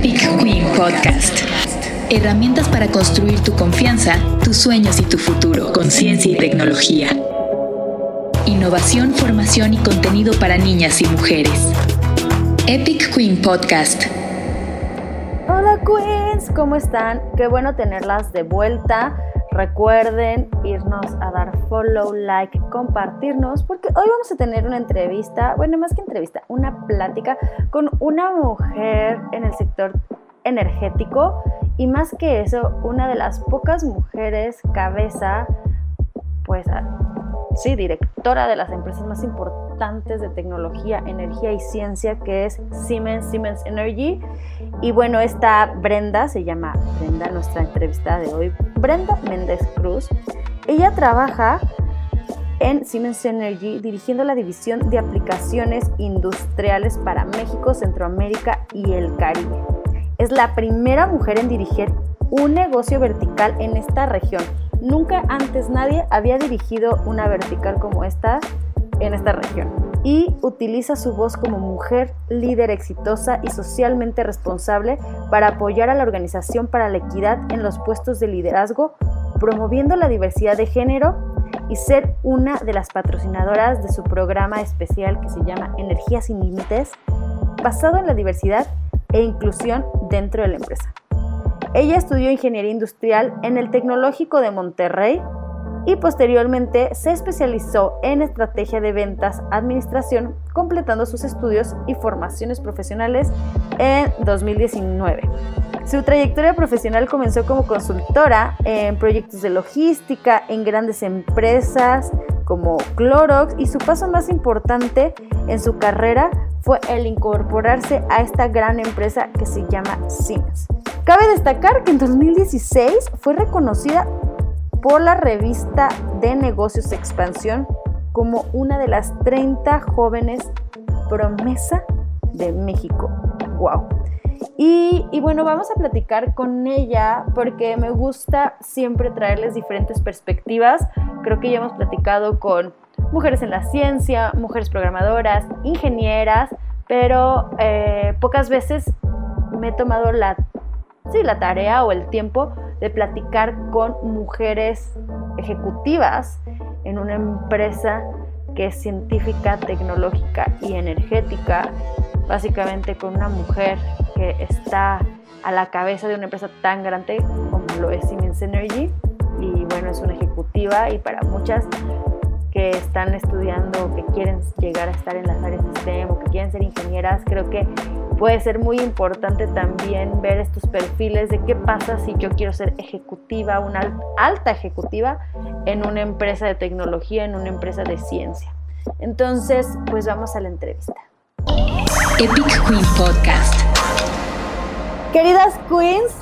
Epic Queen Podcast. Herramientas para construir tu confianza, tus sueños y tu futuro con ciencia y tecnología. Innovación, formación y contenido para niñas y mujeres. Epic Queen Podcast. Hola Queens, ¿cómo están? Qué bueno tenerlas de vuelta. Recuerden irnos a dar follow, like, compartirnos, porque hoy vamos a tener una entrevista, bueno, más que entrevista, una plática con una mujer en el sector energético y más que eso, una de las pocas mujeres cabeza, pues sí, directora de las empresas más importantes de tecnología, energía y ciencia, que es Siemens, Siemens Energy. Y bueno, esta Brenda, se llama Brenda, nuestra entrevistada de hoy, Brenda Méndez Cruz. Ella trabaja en Siemens Energy dirigiendo la división de aplicaciones industriales para México, Centroamérica y el Caribe. Es la primera mujer en dirigir un negocio vertical en esta región Nunca antes nadie había dirigido una vertical como esta en esta región y utiliza su voz como mujer líder exitosa y socialmente responsable para apoyar a la Organización para la Equidad en los puestos de liderazgo, promoviendo la diversidad de género y ser una de las patrocinadoras de su programa especial que se llama Energía sin Límites, basado en la diversidad e inclusión dentro de la empresa. Ella estudió ingeniería industrial en el Tecnológico de Monterrey y posteriormente se especializó en estrategia de ventas, administración, completando sus estudios y formaciones profesionales en 2019. Su trayectoria profesional comenzó como consultora en proyectos de logística en grandes empresas como Clorox y su paso más importante en su carrera fue el incorporarse a esta gran empresa que se llama Siemens. Cabe destacar que en 2016 fue reconocida por la revista de negocios Expansión como una de las 30 jóvenes promesa de México. ¡Wow! Y, bueno, vamos a platicar con ella porque me gusta siempre traerles diferentes perspectivas. Creo que ya hemos platicado con mujeres en la ciencia, mujeres programadoras, ingenieras, pero eh, pocas veces me he tomado la sí, la tarea o el tiempo de platicar con mujeres ejecutivas en una empresa que es científica, tecnológica y energética, básicamente con una mujer que está a la cabeza de una empresa tan grande como lo es Siemens Energy. Y bueno, es una ejecutiva y para muchas que están estudiando, que quieren llegar a estar en las áreas de STEM o que quieren ser ingenieras, creo que puede ser muy importante también ver estos perfiles de qué pasa si yo quiero ser ejecutiva, una alta ejecutiva en una empresa de tecnología, en una empresa de ciencia. Entonces, pues vamos a la entrevista. Epic Queen Podcast. Queridas Queens,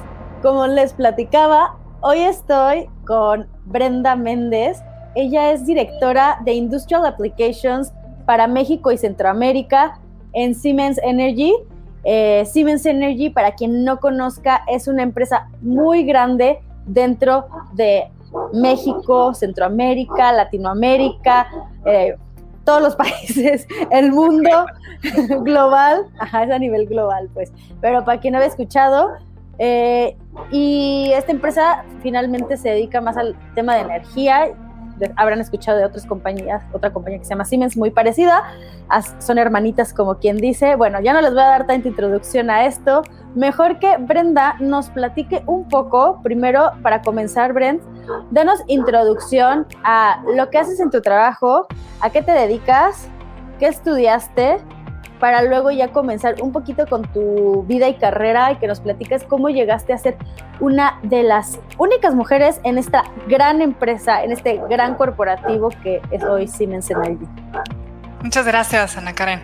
como les platicaba, hoy estoy con Brenda Méndez. Ella es directora de Industrial Applications para México y Centroamérica en Siemens Energy eh, Siemens Energy, para quien no conozca, es una empresa muy grande dentro de México, Centroamérica, Latinoamérica, eh, todos los países, el mundo global, es a nivel global, pues. Pero para quien no había escuchado, eh, y esta empresa finalmente se dedica más al tema de energía habrán escuchado de otras compañías, otra compañía que se llama Siemens, muy parecida, son hermanitas como quien dice. Bueno, ya no les voy a dar tanta introducción a esto. Mejor que Brenda nos platique un poco, primero para comenzar, Brent, danos introducción a lo que haces en tu trabajo, a qué te dedicas, qué estudiaste para luego ya comenzar un poquito con tu vida y carrera y que nos platiques cómo llegaste a ser una de las únicas mujeres en esta gran empresa, en este gran corporativo que es hoy Siemens Energy. Muchas gracias, Ana Karen.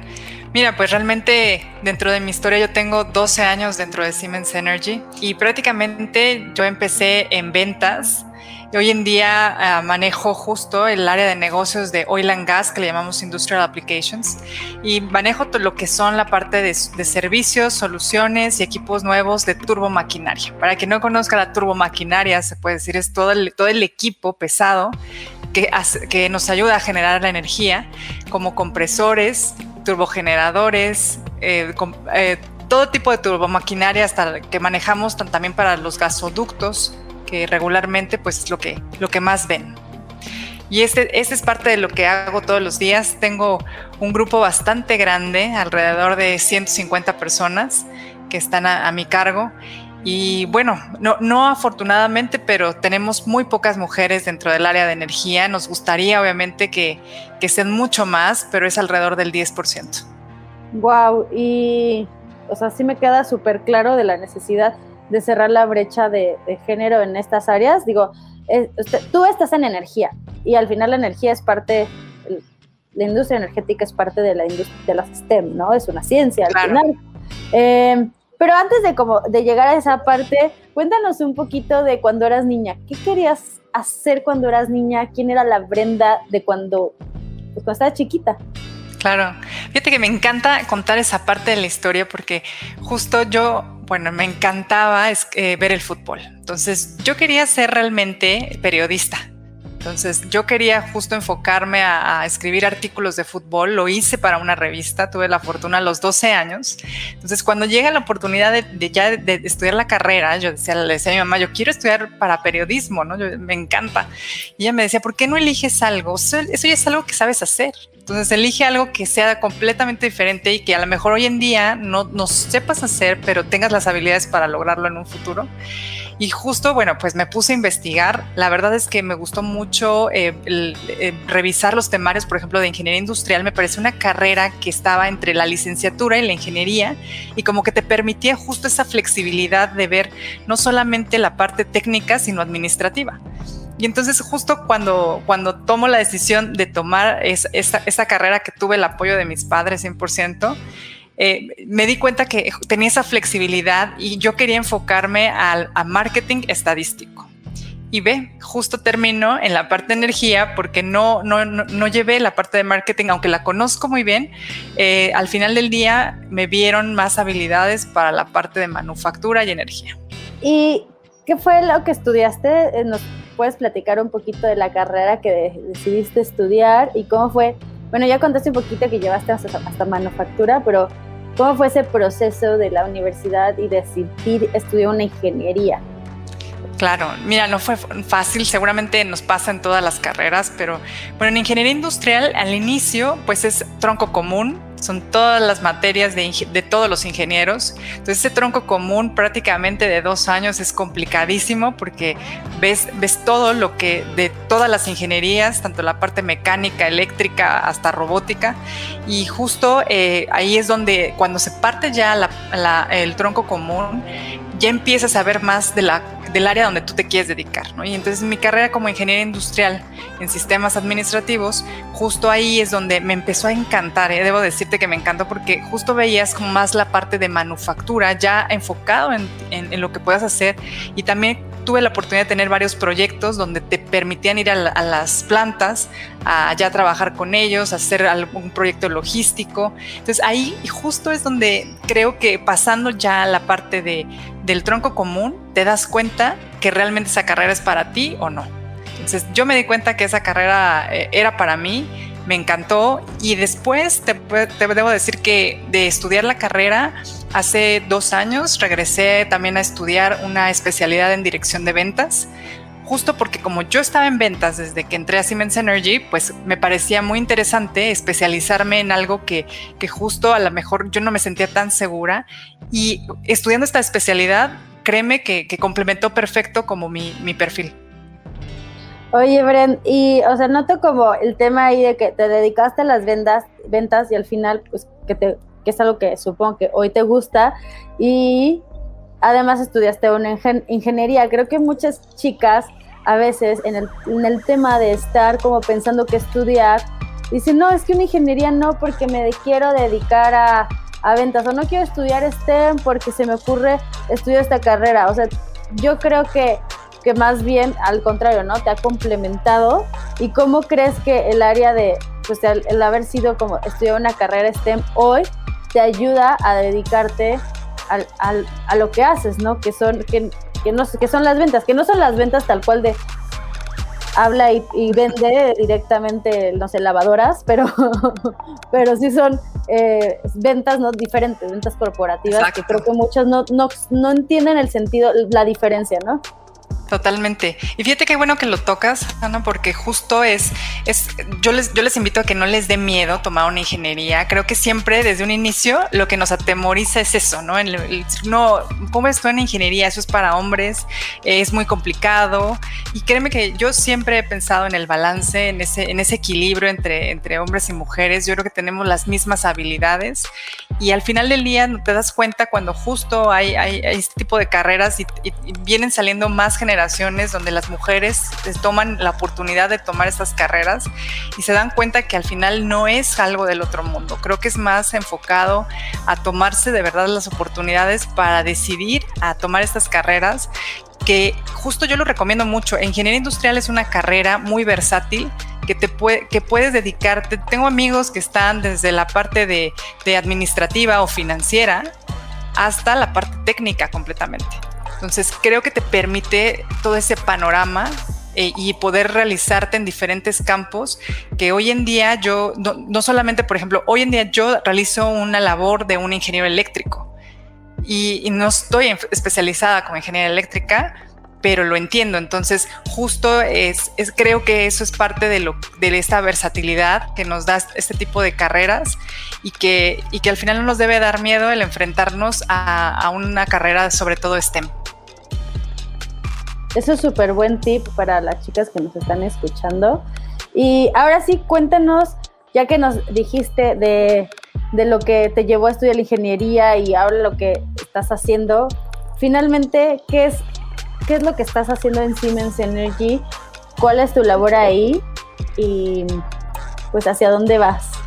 Mira, pues realmente dentro de mi historia yo tengo 12 años dentro de Siemens Energy y prácticamente yo empecé en ventas hoy en día ah, manejo justo el área de negocios de oil and gas, que le llamamos Industrial Applications, y manejo todo lo que son la parte de, servicios, soluciones y equipos nuevos de turbomaquinaria. Para quien no conozca la turbomaquinaria, se puede decir, es todo el, todo el equipo pesado que, que nos ayuda a generar la energía, como compresores, turbogeneradores, eh, eh, todo tipo de turbomaquinaria hasta que manejamos también para los gasoductos, regularmente pues es lo que, lo que más ven. Y este, este es parte de lo que hago todos los días. Tengo un grupo bastante grande, alrededor de 150 personas que están a, mi cargo. Y bueno, no, no, afortunadamente, pero tenemos muy pocas mujeres dentro del área de energía. Nos gustaría obviamente que, que sean mucho más, pero es alrededor del 10%. Wow, y o sea, sí me queda súper claro de la necesidad de cerrar la brecha de, de género en estas áreas. Digo, tú estás en energía y al final la energía es parte, la industria energética es parte de la industria de la STEM, ¿no? Es una ciencia al final. Em, pero antes de, como, de llegar a esa parte, cuéntanos un poquito de cuando eras niña. ¿Qué querías hacer cuando eras niña? ¿Quién era la Brenda de cuando, pues, cuando estabas chiquita? Claro, fíjate que me encanta contar esa parte de la historia porque justo yo, bueno, me encantaba eh, ver el fútbol. Entonces yo quería ser realmente periodista. Entonces yo quería justo enfocarme a, escribir artículos de fútbol, lo hice para una revista, tuve la fortuna a los 12 años. Entonces cuando llega la oportunidad de, ya de, estudiar la carrera, yo decía, le decía a mi mamá, yo quiero estudiar para periodismo, ¿no? me encanta. Y ella me decía, ¿por qué no eliges algo? eso ya es algo que sabes hacer. Entonces elige algo que sea completamente diferente y que a lo mejor hoy en día no, no sepas hacer, pero tengas las habilidades para lograrlo en un futuro. Y justo, bueno, pues me puse a investigar. La verdad es que me gustó mucho eh, eh, revisar los temarios, por ejemplo, de ingeniería industrial. Me parece una carrera que estaba entre la licenciatura y la ingeniería y como que te permitía justo esa flexibilidad de ver no solamente la parte técnica, sino administrativa. Y entonces justo cuando, cuando tomo la decisión de tomar esa, carrera que tuve el apoyo de mis padres 100%, eh, me di cuenta que tenía esa flexibilidad y yo quería enfocarme al, a marketing estadístico. Y ve, justo termino en la parte de energía porque no, no, no, llevé la parte de marketing, aunque la conozco muy bien. Eh, al final del día me vieron más habilidades para la parte de manufactura y energía. ¿Y qué fue lo que estudiaste? Eh, ¿Nos puedes platicar un poquito de la carrera que decidiste estudiar y cómo fue? Bueno, ya contaste un poquito que llevaste hasta, manufactura, pero ¿cómo fue ese proceso de la universidad y decidir estudiar una ingeniería? Claro, mira, no fue fácil, seguramente nos pasa en todas las carreras, pero bueno, en ingeniería industrial al inicio pues es tronco común, son todas las materias de, de, todos los ingenieros. Entonces ese tronco común prácticamente de dos años es complicadísimo porque ves, ves todo lo que de todas las ingenierías, tanto la parte mecánica, eléctrica hasta robótica. Y justo eh, ahí es donde cuando se parte ya el tronco común, ya empiezas a ver más de la, del área donde tú te quieres dedicar. ¿no? Y entonces mi carrera como ingeniera industrial en sistemas administrativos, justo ahí es donde me empezó a encantar. ¿eh? Debo decirte que me encantó porque justo veías como más la parte de manufactura, ya enfocado en, en, en lo que puedas hacer y también tuve la oportunidad de tener varios proyectos donde te permitían ir a, las plantas, a ya trabajar con ellos, hacer algún proyecto logístico. Entonces ahí justo es donde creo que pasando ya a la parte de, del tronco común, te das cuenta que realmente esa carrera es para ti o no. Entonces yo me di cuenta que esa carrera eh, era para mí me encantó y después te, debo decir que de estudiar la carrera, hace dos años regresé también a estudiar una especialidad en dirección de ventas, justo porque como yo estaba en ventas desde que entré a Siemens Energy, pues me parecía muy interesante especializarme en algo que, que justo a lo mejor yo no me sentía tan segura y estudiando esta especialidad, créeme que, complementó perfecto como mi, mi perfil. Oye, Bren, y, o sea, noto como el tema ahí de que te dedicaste a las ventas, ventas y al final, pues, que, te, que es algo que supongo que hoy te gusta y además estudiaste una ingeniería. Creo que muchas chicas a veces en el, tema de estar como pensando que estudiar, dicen, no, es que una ingeniería no porque me quiero dedicar a, a ventas o no quiero estudiar STEM porque se me ocurre estudiar esta carrera. O sea, yo creo que que más bien al contrario, ¿no? Te ha complementado. ¿Y cómo crees que el área de, pues el, haber sido como estudiar una carrera STEM hoy te ayuda a dedicarte al, al, a lo que haces, ¿no? Que son, que, que, no, que son las ventas, que no son las ventas tal cual de habla y, vende directamente, no sé, lavadoras, pero, pero sí son eh, ventas no diferentes, ventas corporativas, que creo que muchas no, no, no entienden el sentido, la diferencia, ¿no? Totalmente. Y fíjate qué bueno que lo tocas, Ana, porque justo es, es yo les, yo les invito a que no les dé miedo tomar una ingeniería. Creo que siempre desde un inicio lo que nos atemoriza es eso, ¿no? El, no, ¿cómo esto en ingeniería? Eso es para hombres, es muy complicado. Y créeme que yo siempre he pensado en el balance, en ese, en ese equilibrio entre, entre hombres y mujeres. Yo creo que tenemos las mismas habilidades y al final del día te das cuenta cuando justo hay, hay, este tipo de carreras y, y vienen saliendo más generaciones donde las mujeres toman la oportunidad de tomar estas carreras y se dan cuenta que al final no es algo del otro mundo. Creo que es más enfocado a tomarse de verdad las oportunidades para decidir a tomar estas carreras que justo yo lo recomiendo mucho. Ingeniería industrial es una carrera muy versátil que te que puedes dedicarte. Tengo amigos que están desde la parte de administrativa o financiera hasta la parte técnica completamente. Entonces creo que te permite todo ese panorama eh, y poder realizarte en diferentes campos que hoy en día yo, no, solamente, por ejemplo, hoy en día yo realizo una labor de un ingeniero eléctrico y, no estoy especializada como ingeniera eléctrica, pero lo entiendo. Entonces, justo es, es, creo que eso es parte de, lo, de esta versatilidad que nos da este tipo de carreras y que, y que al final no nos debe dar miedo el enfrentarnos a, a una carrera sobre todo STEM. Es súper buen tip para las chicas que nos están escuchando. Y ahora sí, cuéntanos, ya que nos dijiste de, lo que te llevó a estudiar ingeniería y ahora lo que estás haciendo, finalmente, ¿qué es, qué es lo que estás haciendo en Siemens Energy? ¿Cuál es tu labor ahí? Y pues hacia dónde vas.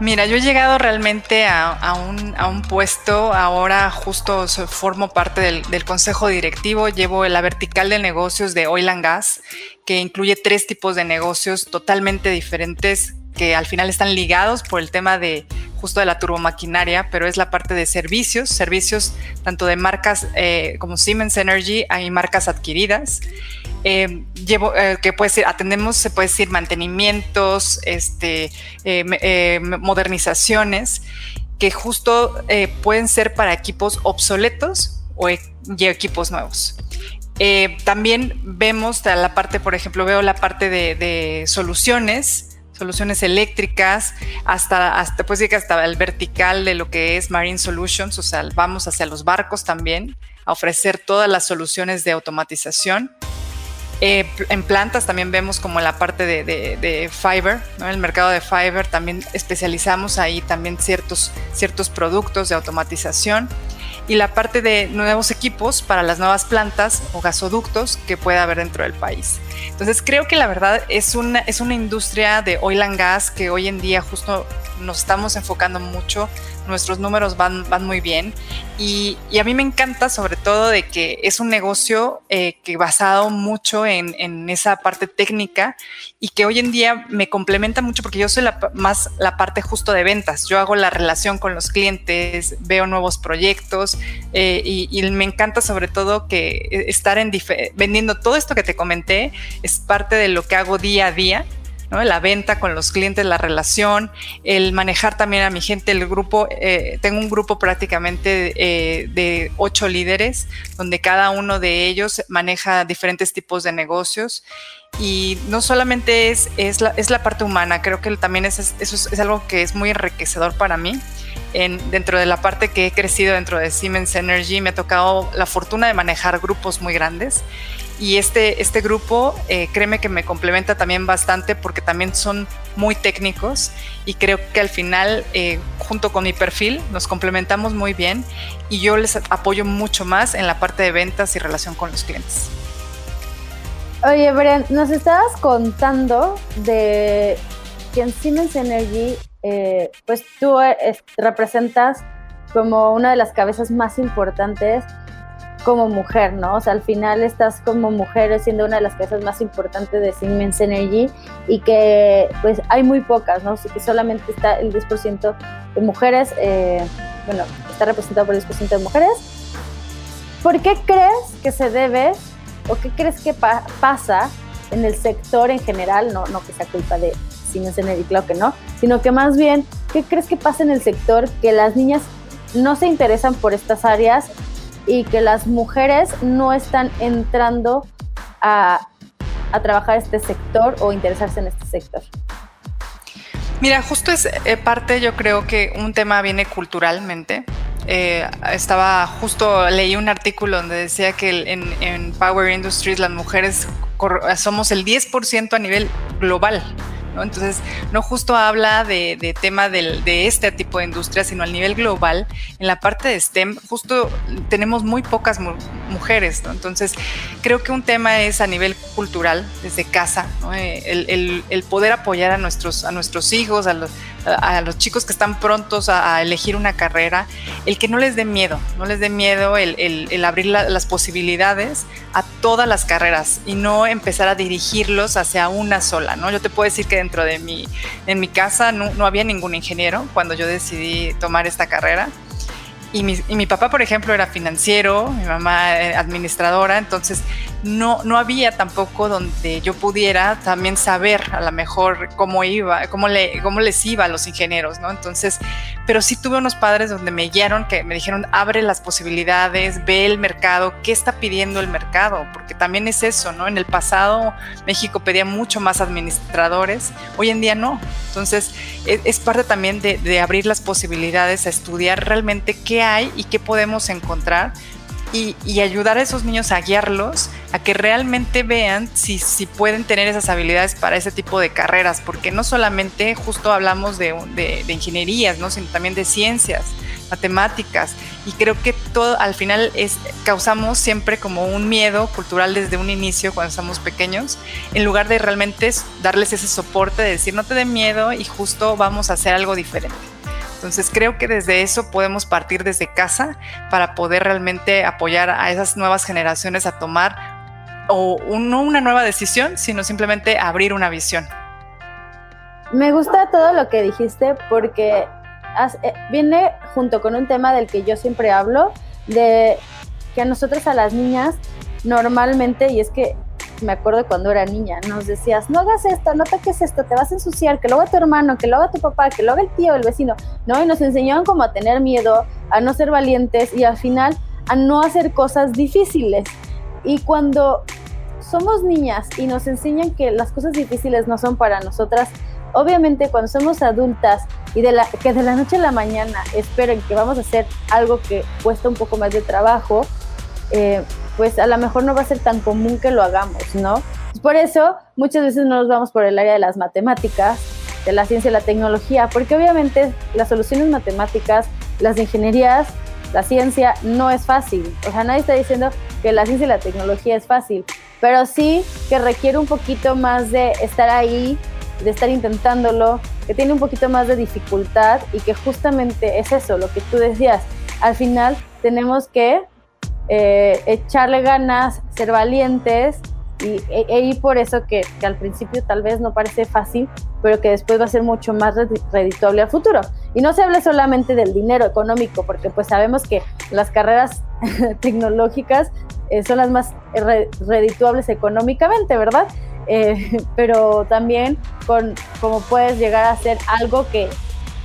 Mira, yo he llegado realmente a, un, puesto, ahora justo formo parte del, consejo directivo, llevo la vertical de negocios de Oil and Gas, que incluye tres tipos de negocios totalmente diferentes que al final están ligados por el tema de justo de la turbomaquinaria, pero es la parte de servicios, servicios tanto de marcas eh, como Siemens Energy, hay marcas adquiridas. Eh, llevo, eh, que puede ser, atendemos, se puede decir, mantenimientos, este, modernizaciones, que justo pueden ser para equipos obsoletos o e, equipos nuevos. también vemos la parte, por ejemplo, veo la parte de, de soluciones, soluciones eléctricas, hasta, hasta pues que hasta el vertical de lo que es Marine Solutions, o sea, vamos hacia los barcos también a ofrecer todas las soluciones de automatización. Eh, en plantas también vemos como la parte de, de, fiber, el mercado de fiber también especializamos ahí también ciertos, ciertos productos de automatización y la parte de nuevos equipos para las nuevas plantas o gasoductos que pueda haber dentro del país. Entonces creo que la verdad es una, es una industria de oil and gas que hoy en día justo nos estamos enfocando mucho, nuestros números van, van muy bien. Y, y a mí me encanta sobre todo de que es un negocio eh, que basado mucho en, en, esa parte técnica y que hoy en día me complementa mucho porque yo soy la, más la parte justo de ventas, yo hago la relación con los clientes, veo nuevos proyectos eh, y, me encanta sobre todo que estar en vendiendo todo esto que te comenté es parte de lo que hago día a día la venta con los clientes, la relación, el manejar también a mi gente, el grupo, eh, tengo un grupo prácticamente eh, de ocho líderes, donde cada uno de ellos maneja diferentes tipos de negocios. Y no solamente es, es, la, es la parte humana, creo que también es, eso es, algo que es muy enriquecedor para mí. En, dentro de la parte que he crecido dentro de Siemens Energy, me ha tocado la fortuna de manejar grupos muy grandes y este, este grupo, eh, créeme que me complementa también bastante porque también son muy técnicos y creo que al final, eh, junto con mi perfil, nos complementamos muy bien y yo les apoyo mucho más en la parte de ventas y relación con los clientes. Oye, Brian, nos estabas contando de que en Siemens Energy, eh, pues tú representas como una de las cabezas más importantes como mujer, ¿no? O sea, al final estás como mujer siendo una de las cabezas más importantes de Siemens Energy y que pues hay muy pocas, ¿no? Así que solamente está el 10% de mujeres, eh, bueno, está representado por el 10% de mujeres. ¿Por qué crees que se debe o qué crees que pasa en el sector en general, no, no que sea culpa de Siemens Energy, claro que no, sino que más bien, ¿qué crees que pasa en el sector que las niñas no se interesan por estas áreas y que las mujeres no están entrando a, a trabajar este sector o interesarse en este sector? Mira, justo es eh, parte, yo creo que un tema viene culturalmente. Eh, estaba justo leí un artículo donde decía que en, en Power Industries las mujeres somos el 10% a nivel global entonces, no justo habla de, tema de este tipo de industria, sino a nivel global. En la parte de STEM, justo tenemos muy pocas mujeres, Entonces, creo que un tema es a nivel cultural, desde casa, eh, el, poder apoyar a nuestros, a nuestros hijos, a los, a los chicos que están prontos a, elegir una carrera, el que no les dé miedo, no les dé miedo el, abrir las posibilidades a todas las carreras y no empezar a dirigirlos hacia una sola, ¿no? Yo te puedo decir que dentro de mi, en mi casa no, no había ningún ingeniero cuando yo decidí tomar esta carrera y mi, papá, por ejemplo, era financiero, mi mamá eh, administradora, entonces no, no había tampoco donde yo pudiera también saber a lo mejor cómo iba, cómo, le, cómo les iba a los ingenieros, ¿no? Entonces, pero sí tuve unos padres donde me guiaron, que me dijeron, abre las posibilidades, ve el mercado, qué está pidiendo el mercado, porque también es eso, ¿no? En el pasado México pedía mucho más administradores, hoy en día no. Entonces, es, es parte también de, de abrir las posibilidades a estudiar realmente qué hay y qué podemos encontrar y, ayudar a esos niños a guiarlos a que realmente vean si, si pueden tener esas habilidades para ese tipo de carreras, porque no solamente justo hablamos de, de, ingenierías, ¿no? sino también de ciencias, matemáticas, y creo que todo al final es, causamos siempre como un miedo cultural desde un inicio cuando estamos pequeños, en lugar de realmente darles ese soporte de decir no te dé miedo y justo vamos a hacer algo diferente. Entonces creo que desde eso podemos partir desde casa para poder realmente apoyar a esas nuevas generaciones a tomar o no una nueva decisión, sino simplemente abrir una visión. Me gusta todo lo que dijiste porque eh, viene junto con un tema del que yo siempre hablo, de que a nosotros a las niñas normalmente, y es que me acuerdo cuando era niña, nos decías, no hagas esto, no toques esto, te vas a ensuciar, que lo haga tu hermano, que lo haga tu papá, que lo haga el tío, el vecino, ¿no? Y nos enseñaban como a tener miedo, a no ser valientes y al final a no hacer cosas difíciles. Y cuando somos niñas y nos enseñan que las cosas difíciles no son para nosotras, obviamente cuando somos adultas y de la, que de la noche a la mañana esperen que vamos a hacer algo que cuesta un poco más de trabajo, eh, pues a lo mejor no va a ser tan común que lo hagamos, ¿no? Por eso muchas veces no nos vamos por el área de las matemáticas, de la ciencia y la tecnología, porque obviamente las soluciones matemáticas, las ingenierías, la ciencia no es fácil. O sea, nadie está diciendo que la ciencia y la tecnología es fácil, pero sí que requiere un poquito más de estar ahí, de estar intentándolo, que tiene un poquito más de dificultad y que justamente es eso, lo que tú decías. Al final tenemos que eh, echarle ganas, ser valientes y, e, e por eso que, al principio tal vez no parece fácil, pero que después va a ser mucho más redituable a futuro. Y no se habla solamente del dinero económico, porque pues sabemos que las carreras tecnológicas eh, son las más redituables económicamente, ¿verdad? Eh, pero también con cómo puedes llegar a hacer algo que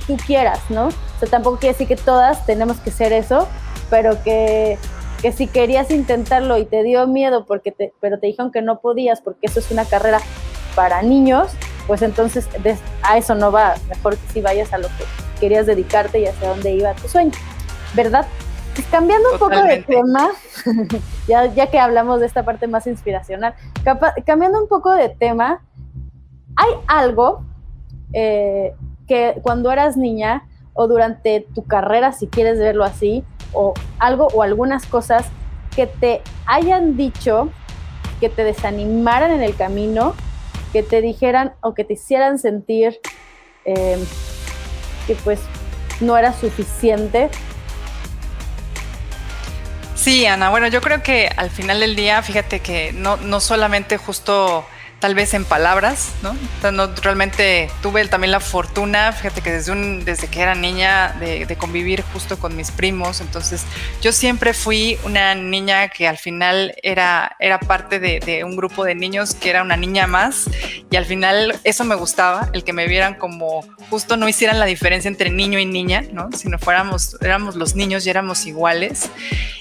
tú quieras, ¿no? O sea, tampoco quiere decir que todas tenemos que ser eso, pero que que si querías intentarlo y te dio miedo porque te, pero te dijeron que no podías porque eso es una carrera para niños, pues entonces a eso no va. Mejor que si vayas a lo que querías dedicarte y hacia dónde iba tu sueño, ¿verdad? Pues cambiando un poco de tema, ya, ya que hablamos de esta parte más inspiracional, cambiando un poco de tema, hay algo eh, que cuando eras niña o durante tu carrera, si quieres verlo así, o algo o algunas cosas que te hayan dicho, que te desanimaran en el camino, que te dijeran o que te hicieran sentir em, que pues no era suficiente. Sí, Ana, bueno, yo creo que al final del día, fíjate que no, no solamente justo tal vez en palabras, ¿no? no realmente tuve también la fortuna, fíjate que desde, un, desde que era niña, de, convivir justo con mis primos, entonces yo siempre fui una niña que al final era, era parte de, de, un grupo de niños que era una niña más y al final eso me gustaba, el que me vieran como justo no hicieran la diferencia entre niño y niña, ¿no? Sino fuéramos, éramos los niños y éramos iguales.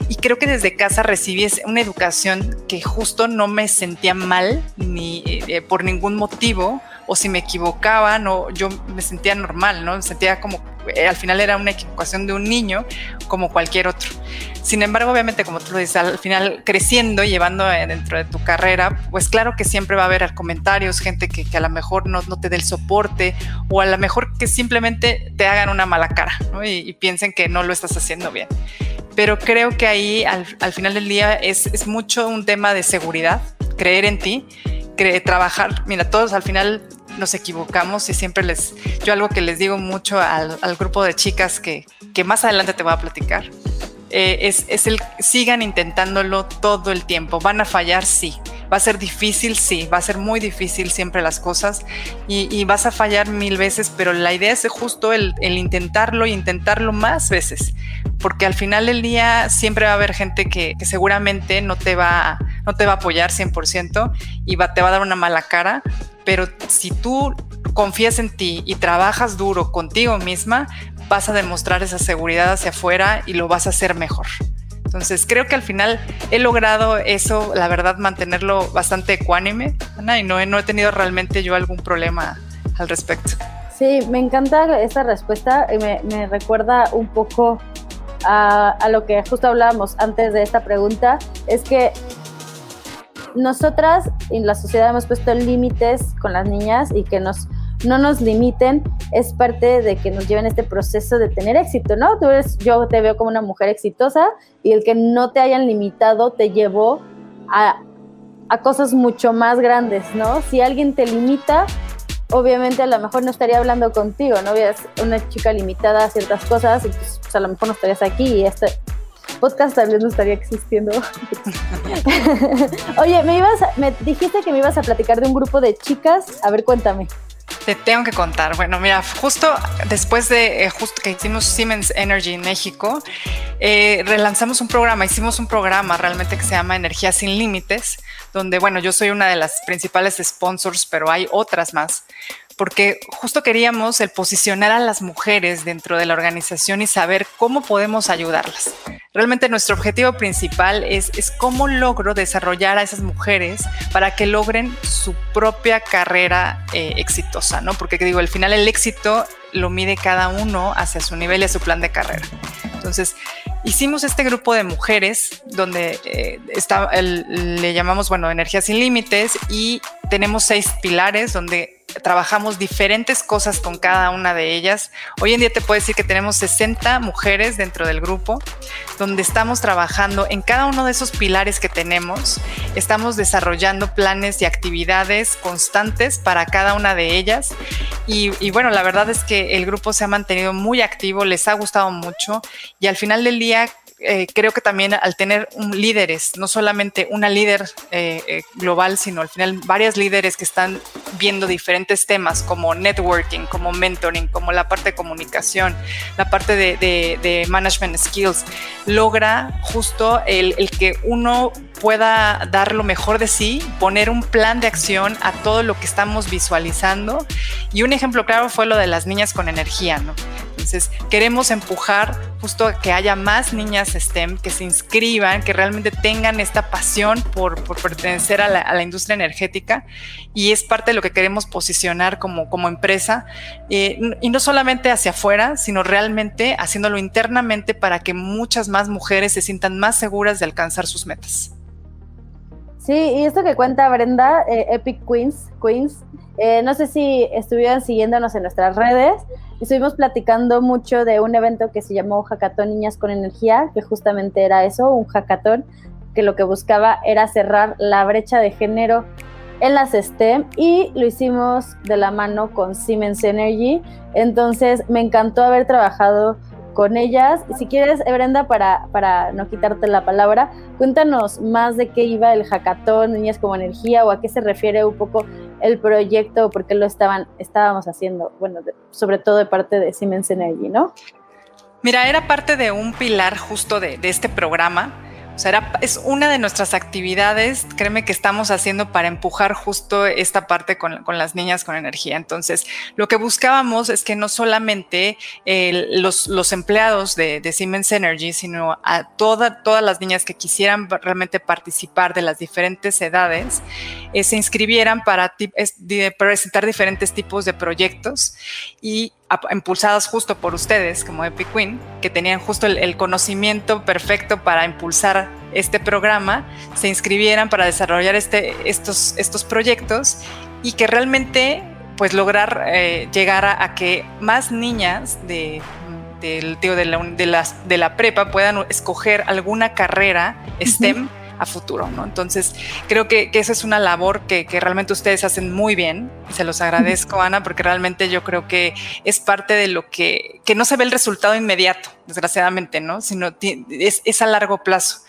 Y creo que desde casa recibí una educación que justo no me sentía mal ni eh, por ningún motivo o si me equivocaba, no, yo me sentía normal, ¿no? Me sentía como, eh, al final era una equivocación de un niño como cualquier otro. Sin embargo, obviamente, como tú lo dices, al final creciendo y llevando eh, dentro de tu carrera, pues claro que siempre va a haber comentarios, gente que, a lo mejor no, no, te dé el soporte o a lo mejor que simplemente te hagan una mala cara ¿no? y, piensen que no lo estás haciendo bien. Pero creo que ahí al, al final del día es, es mucho un tema de seguridad, creer en ti, trabajar. Mira, todos al final nos equivocamos y siempre les, yo algo que les digo mucho al, grupo de chicas que, que, más adelante te voy a platicar, eh, es, es, el sigan intentándolo todo el tiempo. Van a fallar, sí. Va a ser difícil, sí. Va a ser muy difícil siempre las cosas y, vas a fallar mil veces, pero la idea es justo el, intentarlo y intentarlo más veces, porque al final del día siempre va a haber gente que, que seguramente no te va, no te va a apoyar 100% y va, te va a dar una mala cara, pero si tú confías en ti y trabajas duro contigo misma, vas a demostrar esa seguridad hacia afuera y lo vas a hacer mejor. Entonces creo que al final he logrado eso, la verdad, mantenerlo bastante ecuánime, Ana, y no he, tenido realmente yo algún problema al respecto. Sí, me encanta esta respuesta y me, me recuerda un poco a, a, lo que justo hablábamos antes de esta pregunta, es que nosotras en la sociedad hemos puesto límites con las niñas y que nos no nos limiten es parte de que nos lleven este proceso de tener éxito, ¿no? Tú eres, yo te veo como una mujer exitosa y el que no te hayan limitado te llevó a, a cosas mucho más grandes, ¿no? Si alguien te limita, obviamente a lo mejor no estaría hablando contigo, ¿no? Veas una chica limitada a ciertas cosas y pues, a lo mejor no estarías aquí y este, podcast tal vez no estaría existiendo. Oye, me ibas, me dijiste que me ibas a platicar de un grupo de chicas. A ver, cuéntame. Te tengo que contar. Bueno, mira, justo después de eh, justo que hicimos Siemens Energy en México, eh, relanzamos un programa, hicimos un programa realmente que se llama Energía sin Límites, donde, bueno, yo soy una de las principales sponsors, pero hay otras más porque justo queríamos el posicionar a las mujeres dentro de la organización y saber cómo podemos ayudarlas. Realmente nuestro objetivo principal es, es cómo logro desarrollar a esas mujeres para que logren su propia carrera eh, exitosa, ¿no? Porque digo, al final el éxito lo mide cada uno hacia su nivel y a su plan de carrera. Entonces, hicimos este grupo de mujeres donde eh, está le llamamos, bueno, Energía sin Límites y tenemos seis pilares donde trabajamos diferentes cosas con cada una de ellas. Hoy en día te puedo decir que tenemos 60 mujeres dentro del grupo, donde estamos trabajando en cada uno de esos pilares que tenemos. Estamos desarrollando planes y actividades constantes para cada una de ellas. Y, y bueno, la verdad es que el grupo se ha mantenido muy activo, les ha gustado mucho y al final del día eh, creo que también al tener un líderes, no solamente una líder eh, eh, global, sino al final varias líderes que están viendo diferentes temas como networking, como mentoring, como la parte de comunicación, la parte de, de, management skills, logra justo el, el que uno pueda dar lo mejor de sí, poner un plan de acción a todo lo que estamos visualizando. Y un ejemplo claro fue lo de las niñas con energía, ¿no? Entonces, queremos empujar justo a que haya más niñas STEM que se inscriban, que realmente tengan esta pasión por, pertenecer a la, industria energética y es parte de lo que queremos posicionar como, como empresa eh, y no solamente hacia afuera, sino realmente haciéndolo internamente para que muchas más mujeres se sientan más seguras de alcanzar sus metas. Sí, y esto que cuenta Brenda, eh, Epic Queens, Queens, eh, no sé si estuvieron siguiéndonos en nuestras redes, estuvimos platicando mucho de un evento que se llamó Hackathon Niñas con Energía, que justamente era eso, un hackathon que lo que buscaba era cerrar la brecha de género en las STEM y lo hicimos de la mano con Siemens Energy. Entonces me encantó haber trabajado con ellas. Si quieres, Brenda, para, para no quitarte la palabra, cuéntanos más de qué iba el hackathon Niñas como Energía o a qué se refiere un poco el proyecto, por qué lo estaban, estábamos haciendo, bueno, sobre todo de parte de Siemens Energy, ¿no? Mira, era parte de un pilar justo de, de este programa o sea, es una de nuestras actividades, créeme que estamos haciendo para empujar justo esta parte con, las niñas con energía. Entonces, lo que buscábamos es que no solamente los, empleados de, Siemens Energy, sino a toda, todas las niñas que quisieran realmente participar de las diferentes edades, eh, se inscribieran para presentar diferentes tipos de proyectos y impulsadas justo por ustedes como Epic Queen, que tenían justo el, conocimiento perfecto para impulsar este programa, se inscribieran para desarrollar este, estos, estos proyectos y que realmente pues lograr eh, llegar a, que más niñas de, de, la, de, las, de la prepa puedan escoger alguna carrera STEM a futuro, ¿no? Entonces, creo que, esa es una labor que, realmente ustedes hacen muy bien. Se los agradezco, Ana, porque realmente yo creo que es parte de lo que, que no se ve el resultado inmediato, desgraciadamente, ¿no? Sino es, es a largo plazo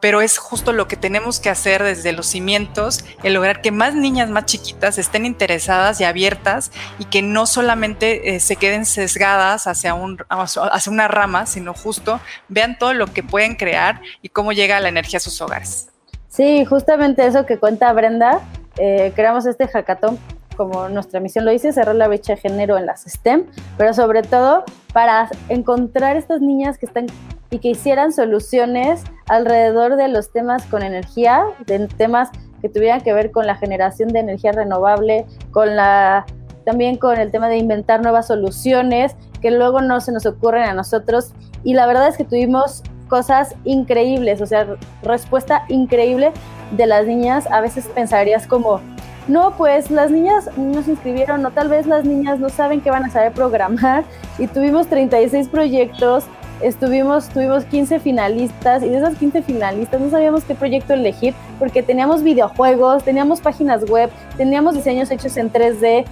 pero es justo lo que tenemos que hacer desde los cimientos, el lograr que más niñas más chiquitas estén interesadas y abiertas y que no solamente eh, se queden sesgadas hacia, un, hacia una rama, sino justo vean todo lo que pueden crear y cómo llega la energía a sus hogares. Sí, justamente eso que cuenta Brenda, eh, creamos este hackathon como nuestra misión lo dice, cerrar la brecha de género en las STEM, pero sobre todo para encontrar estas niñas que están y que hicieran soluciones alrededor de los temas con energía, de temas que tuvieran que ver con la generación de energía renovable, con la también con el tema de inventar nuevas soluciones que luego no se nos ocurren a nosotros y la verdad es que tuvimos cosas increíbles, o sea, respuesta increíble de las niñas. A veces pensarías como, no, pues las niñas no se inscribieron, o tal vez las niñas no saben que van a saber programar y tuvimos 36 proyectos estuvimos, tuvimos 15 finalistas y de esas 15 finalistas no sabíamos qué proyecto elegir porque teníamos videojuegos, teníamos páginas web, teníamos diseños hechos en 3D.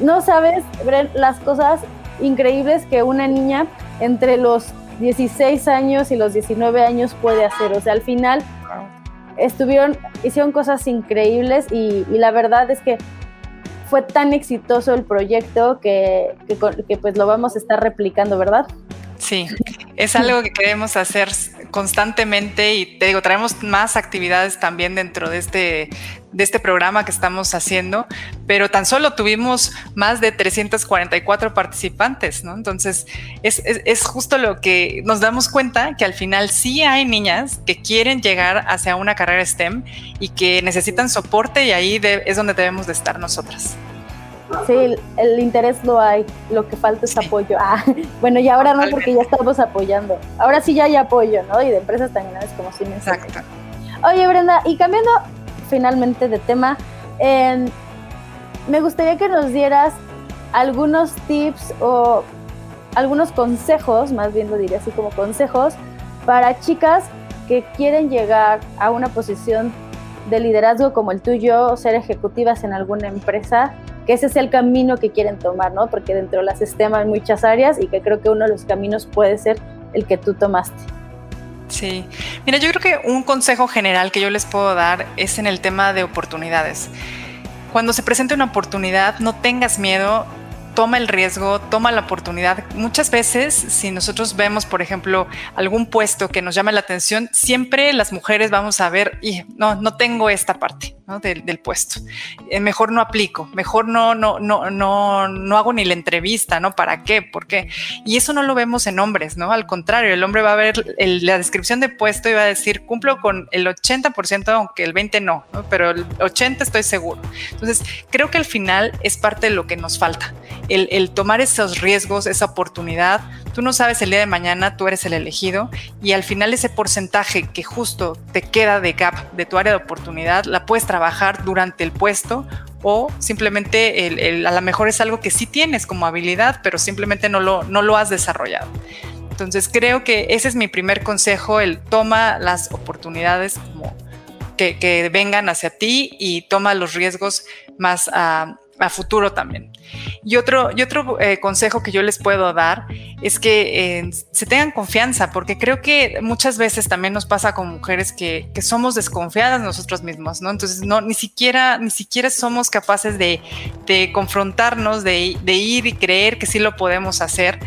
No sabes ver las cosas increíbles que una niña entre los 16 años y los 19 años puede hacer. O sea, al final estuvieron, hicieron cosas increíbles y, la verdad es que fue tan exitoso el proyecto que, que, que pues lo vamos a estar replicando, ¿verdad? Sí, es algo que queremos hacer constantemente y te digo, traemos más actividades también dentro de este, de este programa que estamos haciendo, pero tan solo tuvimos más de 344 participantes, ¿no? Entonces, es, es, justo lo que nos damos cuenta que al final sí hay niñas que quieren llegar hacia una carrera STEM y que necesitan soporte y ahí es donde debemos de estar nosotras. Sí, el, interés lo hay, lo que falta es apoyo. Ah, bueno, y ahora no, porque ya estamos apoyando. Ahora sí ya hay apoyo, ¿no? Y de empresas tan grandes como Siemens. Exacto. Oye, Brenda, y cambiando finalmente de tema, me gustaría que nos dieras algunos tips o algunos consejos, más bien lo diría así como consejos, para chicas que quieren llegar a una posición de liderazgo como el tuyo, ser ejecutivas en alguna empresa que ese es el camino que quieren tomar, ¿no? Porque dentro de sistema hay muchas áreas y que creo que uno de los caminos puede ser el que tú tomaste. Sí, mira, yo creo que un consejo general que yo les puedo dar es en el tema de oportunidades. Cuando se presente una oportunidad, no tengas miedo, toma el riesgo, toma la oportunidad. Muchas veces, si nosotros vemos, por ejemplo, algún puesto que nos llama la atención, siempre las mujeres vamos a ver, y no, no tengo esta parte del, puesto. Eh, mejor no aplico, mejor no, no, no, no, no hago ni la entrevista, ¿no? ¿Para qué? ¿Por qué? Y eso no lo vemos en hombres, ¿no? Al contrario, el hombre va a ver la descripción de puesto y va a decir, cumplo con el 80%, aunque el 20% no, ¿no? pero el 80% estoy seguro. Entonces, creo que al final es parte de lo que nos falta el, tomar esos riesgos, esa oportunidad. Tú no sabes el día de mañana, tú eres el elegido y al final ese porcentaje que justo te queda de gap de tu área de oportunidad, la puedes trabajar durante el puesto o simplemente a lo mejor es algo que sí tienes como habilidad, pero simplemente no lo, no lo has desarrollado. Entonces creo que ese es mi primer consejo, el toma las oportunidades que, vengan hacia ti y toma los riesgos más, a futuro también. Y otro, y otro eh, consejo que yo les puedo dar es que eh, se tengan confianza, porque creo que muchas veces también nos pasa con mujeres que, somos desconfiadas nosotros mismos, ¿no? Entonces, no, ni siquiera, ni siquiera somos capaces de, confrontarnos, de, ir y creer que sí lo podemos hacer.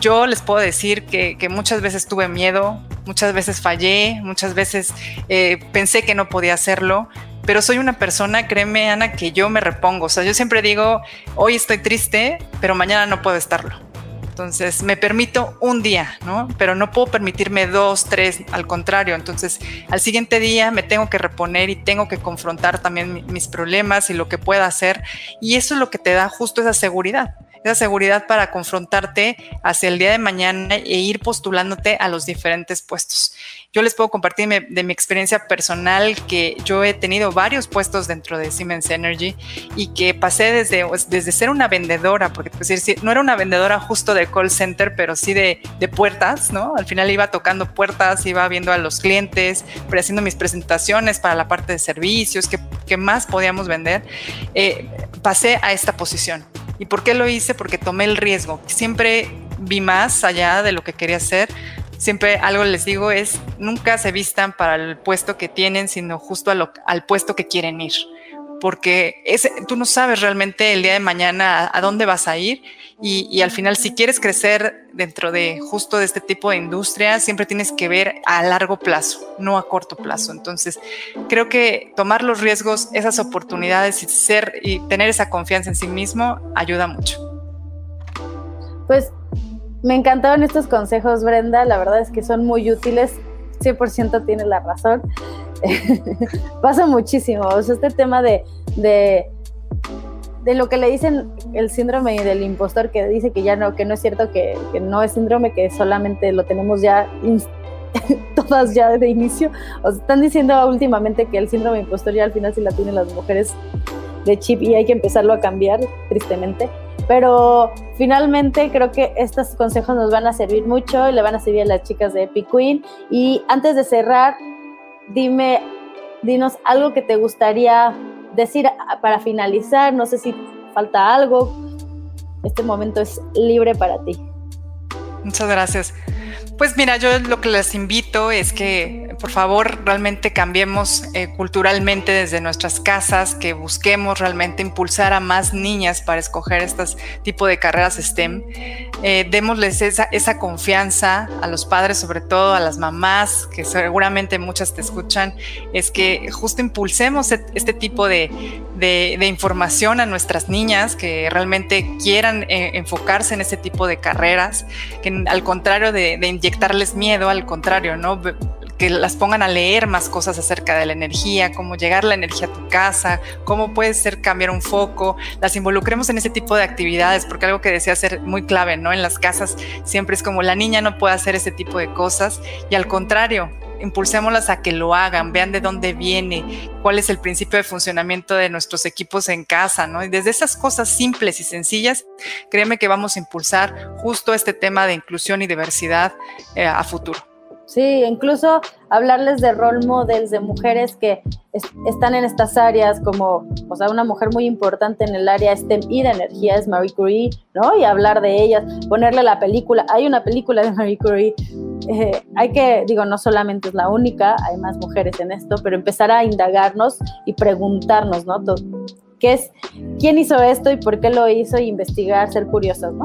Yo les puedo decir que, que muchas veces tuve miedo, muchas veces fallé, muchas veces eh, pensé que no podía hacerlo, pero soy una persona, créeme Ana, que yo me repongo. O sea, yo siempre digo, hoy estoy triste, pero mañana no puedo estarlo. Entonces, me permito un día, ¿no? Pero no puedo permitirme dos, tres, al contrario. Entonces, al siguiente día me tengo que reponer y tengo que confrontar también mis problemas y lo que pueda hacer. Y eso es lo que te da justo esa seguridad esa seguridad para confrontarte hacia el día de mañana e ir postulándote a los diferentes puestos. Yo les puedo compartir de mi experiencia personal que yo he tenido varios puestos dentro de Siemens Energy y que pasé desde, desde ser una vendedora, porque pues, no era una vendedora justo de call center, pero sí de, de puertas, ¿no? Al final iba tocando puertas, iba viendo a los clientes, haciendo mis presentaciones para la parte de servicios, que, que más podíamos vender. Eh, pasé a esta posición. ¿Y por qué lo hice? Porque tomé el riesgo. Siempre vi más allá de lo que quería hacer siempre algo les digo es, nunca se vistan para el puesto que tienen, sino justo al puesto que quieren ir. Porque tú no sabes realmente el día de mañana a, dónde vas a ir y, al final si quieres crecer dentro de justo de este tipo de industria, siempre tienes que ver a largo plazo, no a corto plazo. Entonces, creo que tomar los riesgos, esas oportunidades y ser y tener esa confianza en sí mismo ayuda mucho. Pues me encantaron estos consejos, Brenda. La verdad es que son muy útiles. 100% tiene la razón. Pasa muchísimo. O sea, este tema de, de, de, lo que le dicen el síndrome del impostor, que dice que ya no, que no es cierto, que, que no es síndrome, que solamente lo tenemos ya todas ya de inicio. O sea, están diciendo últimamente que el síndrome impostor ya al final sí la tienen las mujeres de chip y hay que empezarlo a cambiar, tristemente. Pero finalmente creo que estos consejos nos van a servir mucho y le van a servir a las chicas de Epic Queen. Y antes de cerrar, dime, dinos algo que te gustaría decir para finalizar. No sé si falta algo. Este momento es libre para ti. Muchas gracias. Pues mira, yo lo que les invito es que por favor realmente cambiemos eh, culturalmente desde nuestras casas, que busquemos realmente impulsar a más niñas para escoger este tipo de carreras STEM. Eh, démosles esa, esa confianza a los padres, sobre todo a las mamás, que seguramente muchas te escuchan, es que justo impulsemos este tipo de, de, información a nuestras niñas que realmente quieran eh, enfocarse en este tipo de carreras, que al contrario de, de inyectarles miedo, al contrario, ¿no? Que las pongan a leer más cosas acerca de la energía, cómo llegar la energía a tu casa, cómo puede ser cambiar un foco, las involucremos en ese tipo de actividades, porque algo que decía ser muy clave, ¿no? En las casas siempre es como la niña no puede hacer ese tipo de cosas y al contrario, impulsémoslas a que lo hagan, vean de dónde viene, cuál es el principio de funcionamiento de nuestros equipos en casa, ¿no? Y desde esas cosas simples y sencillas, créeme que vamos a impulsar justo este tema de inclusión y diversidad eh, a futuro. Sí, incluso hablarles de role models de mujeres que están en estas áreas, como, o sea, una mujer muy importante en el área STEM y de energía es Marie Curie, ¿no? Y hablar de ellas, ponerle la película. Hay una película de Marie Curie. Eh, hay que, digo, no solamente es la única, hay más mujeres en esto, pero empezar a indagarnos y preguntarnos, ¿no? ¿Qué es, quién hizo esto y por qué lo hizo? Y investigar, ser curiosos, ¿no?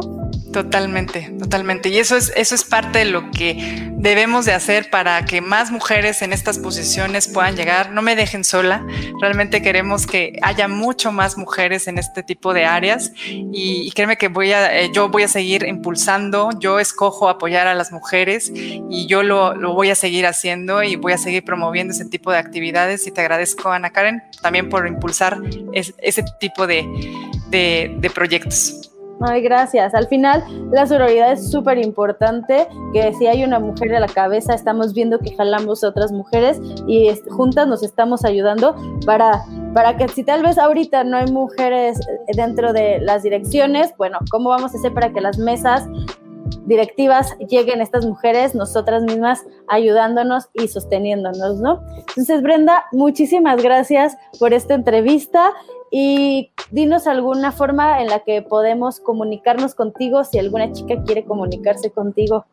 Totalmente, totalmente. Y eso es, eso es parte de lo que debemos de hacer para que más mujeres en estas posiciones puedan llegar. No me dejen sola. Realmente queremos que haya mucho más mujeres en este tipo de áreas. Y, créeme que voy a, eh, yo voy a seguir impulsando. Yo escojo apoyar a las mujeres y yo lo, lo voy a seguir haciendo y voy a seguir promoviendo ese tipo de actividades. Y te agradezco, Ana Karen, también por impulsar ese tipo de, de, de proyectos. Ay, gracias. Al final, la sororidad es súper importante, que si hay una mujer a la cabeza, estamos viendo que jalamos a otras mujeres y juntas nos estamos ayudando para, para que si tal vez ahorita no hay mujeres dentro de las direcciones, bueno, ¿cómo vamos a hacer para que las mesas directivas lleguen estas mujeres, nosotras mismas ayudándonos y sosteniéndonos, ¿no? Entonces, Brenda, muchísimas gracias por esta entrevista y dinos alguna forma en la que podemos comunicarnos contigo si alguna chica quiere comunicarse contigo.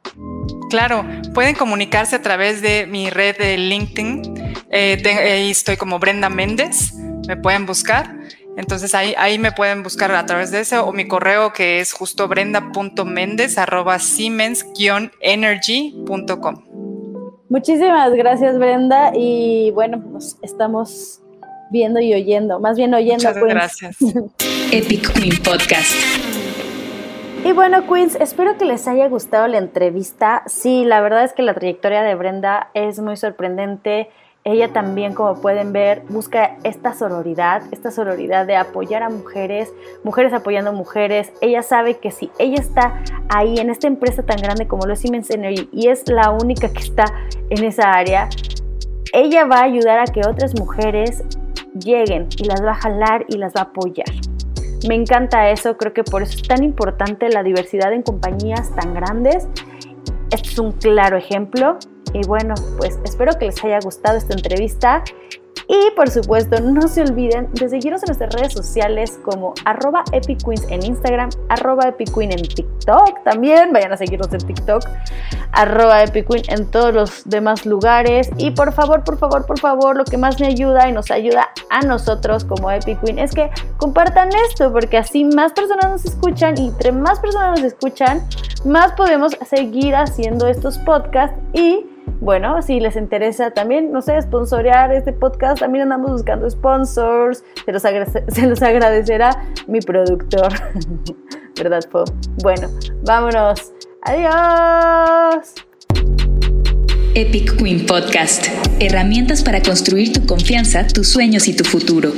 Claro, pueden comunicarse a través de mi red de LinkedIn. Eh, ahí estoy como Brenda Méndez, me pueden buscar. Entonces ahí, ahí me pueden buscar a través de eso o mi correo que es justo brenda.méndez arroba siemens-energy.com. Muchísimas gracias Brenda y bueno, nos estamos viendo y oyendo, más bien oyendo. Muchas gracias. Epic Queen Podcast. Y bueno, Queens, espero que les haya gustado la entrevista. Sí, la verdad es que la trayectoria de Brenda es muy sorprendente. Ella también, como pueden ver, busca esta sororidad, esta sororidad de apoyar a mujeres, mujeres apoyando mujeres. Ella sabe que si ella está ahí en esta empresa tan grande como lo es Siemens Energy y es la única que está en esa área, ella va a ayudar a que otras mujeres lleguen y las va a jalar y las va a apoyar. Me encanta eso, creo que por eso es tan importante la diversidad en compañías tan grandes. Es un claro ejemplo y bueno, pues espero que les haya gustado esta entrevista y por supuesto, no se olviden de seguirnos en nuestras redes sociales como arroba en Instagram, arroba en TikTok también, vayan a seguirnos en TikTok, arroba epiqueen en todos los demás lugares. Y por favor, por favor, por favor, lo que más me ayuda y nos ayuda a nosotros como epiqueen es que compartan esto, porque así más personas nos escuchan y entre más personas nos escuchan, más podemos seguir haciendo estos podcasts y bueno, si les interesa también, no sé, sponsorear este podcast, también andamos buscando sponsors, se los, se los agradecerá mi productor, ¿verdad, Po? Bueno, vámonos. Adiós. Epic Queen Podcast. Herramientas para construir tu confianza, tus sueños y tu futuro.